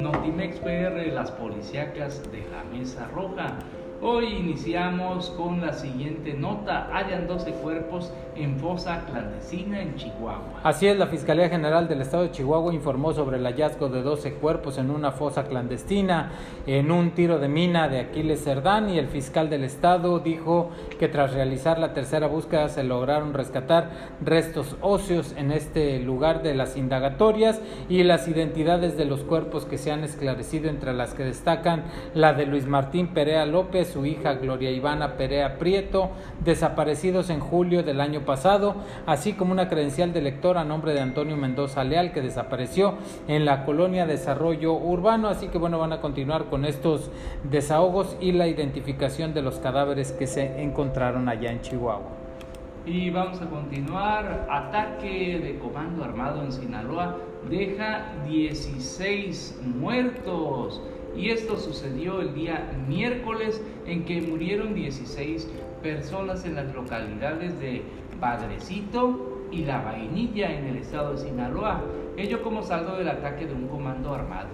Notimex PR, las policíacas de la Mesa Roja. Hoy iniciamos con la siguiente nota. Hayan 12 cuerpos en fosa clandestina en Chihuahua. Así es, la Fiscalía General del Estado de Chihuahua informó sobre el hallazgo de 12 cuerpos en una fosa clandestina en un tiro de mina de Aquiles Cerdán y el fiscal del Estado dijo que tras realizar la tercera búsqueda se lograron rescatar restos óseos en este lugar de las indagatorias y las identidades de los cuerpos que se han esclarecido entre las que destacan la de Luis Martín Perea López, su hija Gloria Ivana Perea Prieto, desaparecidos en julio del año pasado, así como una credencial de lector a nombre de Antonio Mendoza Leal que desapareció en la colonia Desarrollo Urbano, así que bueno, van a continuar con estos desahogos y la identificación de los cadáveres que se encontraron allá en Chihuahua. Y vamos a continuar. Ataque de comando armado en Sinaloa deja 16 muertos. Y esto sucedió el día miércoles en que murieron 16 personas en las localidades de Padrecito y La Vainilla en el estado de Sinaloa, ello como saldo del ataque de un comando armado.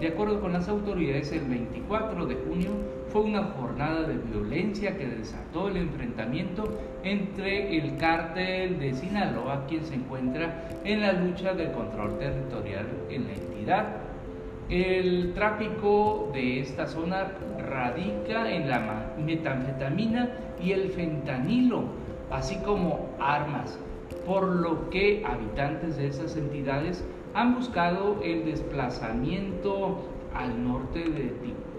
De acuerdo con las autoridades, el 24 de junio fue una jornada de violencia que desató el enfrentamiento entre el cártel de Sinaloa, quien se encuentra en la lucha del control territorial en la entidad, el tráfico de esta zona radica en la metanfetamina y el fentanilo, así como armas, por lo que habitantes de esas entidades han buscado el desplazamiento al norte de,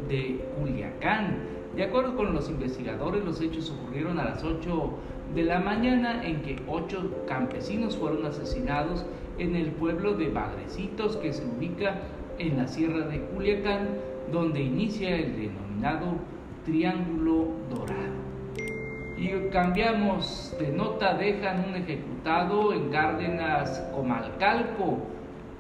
de Culiacán. De acuerdo con los investigadores, los hechos ocurrieron a las 8 de la mañana en que ocho campesinos fueron asesinados en el pueblo de Padrecitos que se ubica en la sierra de Culiacán, donde inicia el denominado Triángulo Dorado. Y cambiamos de nota, dejan un ejecutado en Cárdenas Comalcalco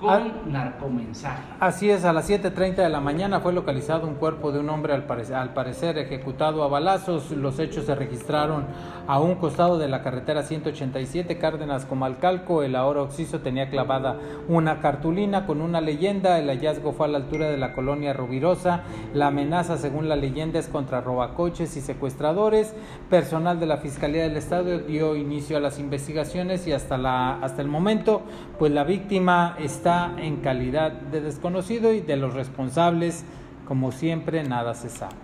con Ah. narcomensaje. Así es, a las 7.30 de la mañana fue localizado un cuerpo de un hombre al parecer, al parecer ejecutado a balazos. Los hechos se registraron a un costado de la carretera 187 Cárdenas Comalcalco. El ahora occiso tenía clavada una cartulina con una leyenda. El hallazgo fue a la altura de la colonia Rubirosa. La amenaza, según la leyenda, es contra robacoches y secuestradores. Personal de la Fiscalía del Estado dio inicio a las investigaciones y hasta, la, hasta el momento, pues la víctima está en calidad de desconocido y de los responsables, como siempre, nada se sabe.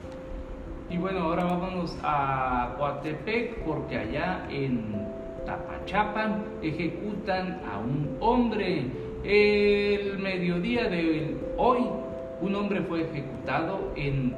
Y bueno, ahora vámonos a Coatepec porque allá en Tapachapan ejecutan a un hombre. El mediodía de hoy, un hombre fue ejecutado en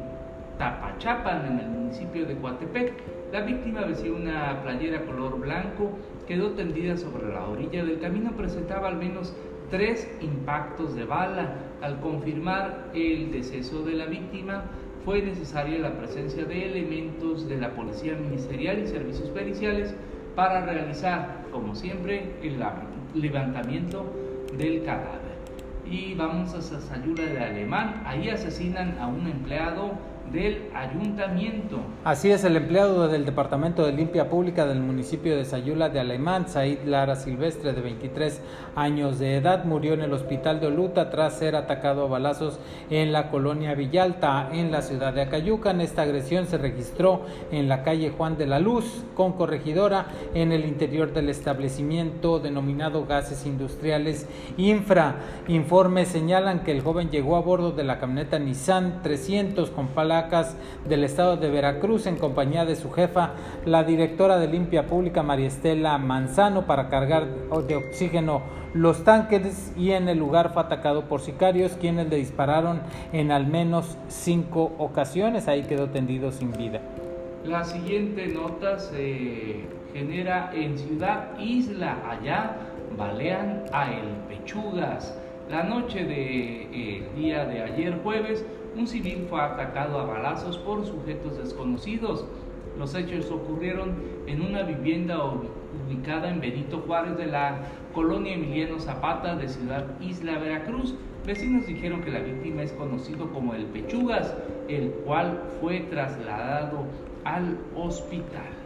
Tapachapan, en el municipio de Coatepec. La víctima vestía una playera color blanco, quedó tendida sobre la orilla del camino, presentaba al menos tres impactos de bala. Al confirmar el deceso de la víctima, fue necesaria la presencia de elementos de la Policía Ministerial y Servicios Periciales para realizar, como siempre, el levantamiento del cadáver. Y vamos a Sayula de Alemán, ahí asesinan a un empleado del ayuntamiento. Así es, el empleado del Departamento de Limpia Pública del municipio de Sayula de Alemán, Said Lara Silvestre, de 23 años de edad, murió en el hospital de Oluta tras ser atacado a balazos en la colonia Villalta, en la ciudad de Acayucan. Esta agresión se registró en la calle Juan de la Luz, con corregidora, en el interior del establecimiento denominado Gases Industriales Infra. Informes señalan que el joven llegó a bordo de la camioneta Nissan 300 con pala del estado de Veracruz en compañía de su jefa, la directora de Limpia Pública María Estela Manzano, para cargar de oxígeno los tanques y en el lugar fue atacado por sicarios quienes le dispararon en al menos cinco ocasiones. Ahí quedó tendido sin vida. La siguiente nota se genera en Ciudad Isla, allá balean a El Pechugas. La noche del de, día de ayer jueves, un civil fue atacado a balazos por sujetos desconocidos. Los hechos ocurrieron en una vivienda ubicada en Benito Juárez de la colonia Emiliano Zapata de Ciudad Isla, Veracruz. Vecinos dijeron que la víctima es conocido como el Pechugas, el cual fue trasladado al hospital.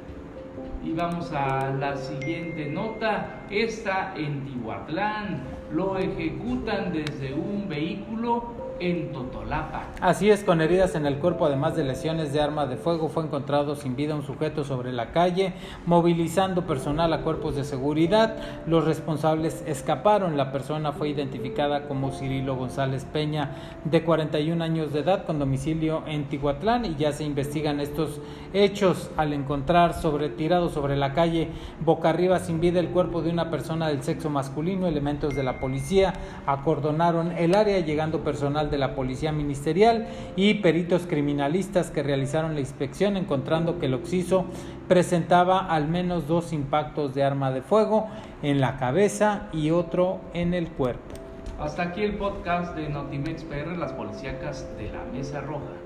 Y vamos a la siguiente nota. está en Tihuatlán. Lo ejecutan desde un vehículo en Totolapa. Así es, con heridas en el cuerpo, además de lesiones de arma de fuego, fue encontrado sin vida un sujeto sobre la calle, movilizando personal a cuerpos de seguridad. Los responsables escaparon. La persona fue identificada como Cirilo González Peña, de 41 años de edad, con domicilio en Tihuatlán, y ya se investigan estos hechos al encontrar sobre tirado sobre la calle boca arriba sin vida el cuerpo de una persona del sexo masculino. Elementos de la policía acordonaron el área, llegando personal de la Policía Ministerial y peritos criminalistas que realizaron la inspección encontrando que el occiso presentaba al menos dos impactos de arma de fuego en la cabeza y otro en el cuerpo. Hasta aquí el podcast de Notimex PR, las policíacas de la Mesa Roja.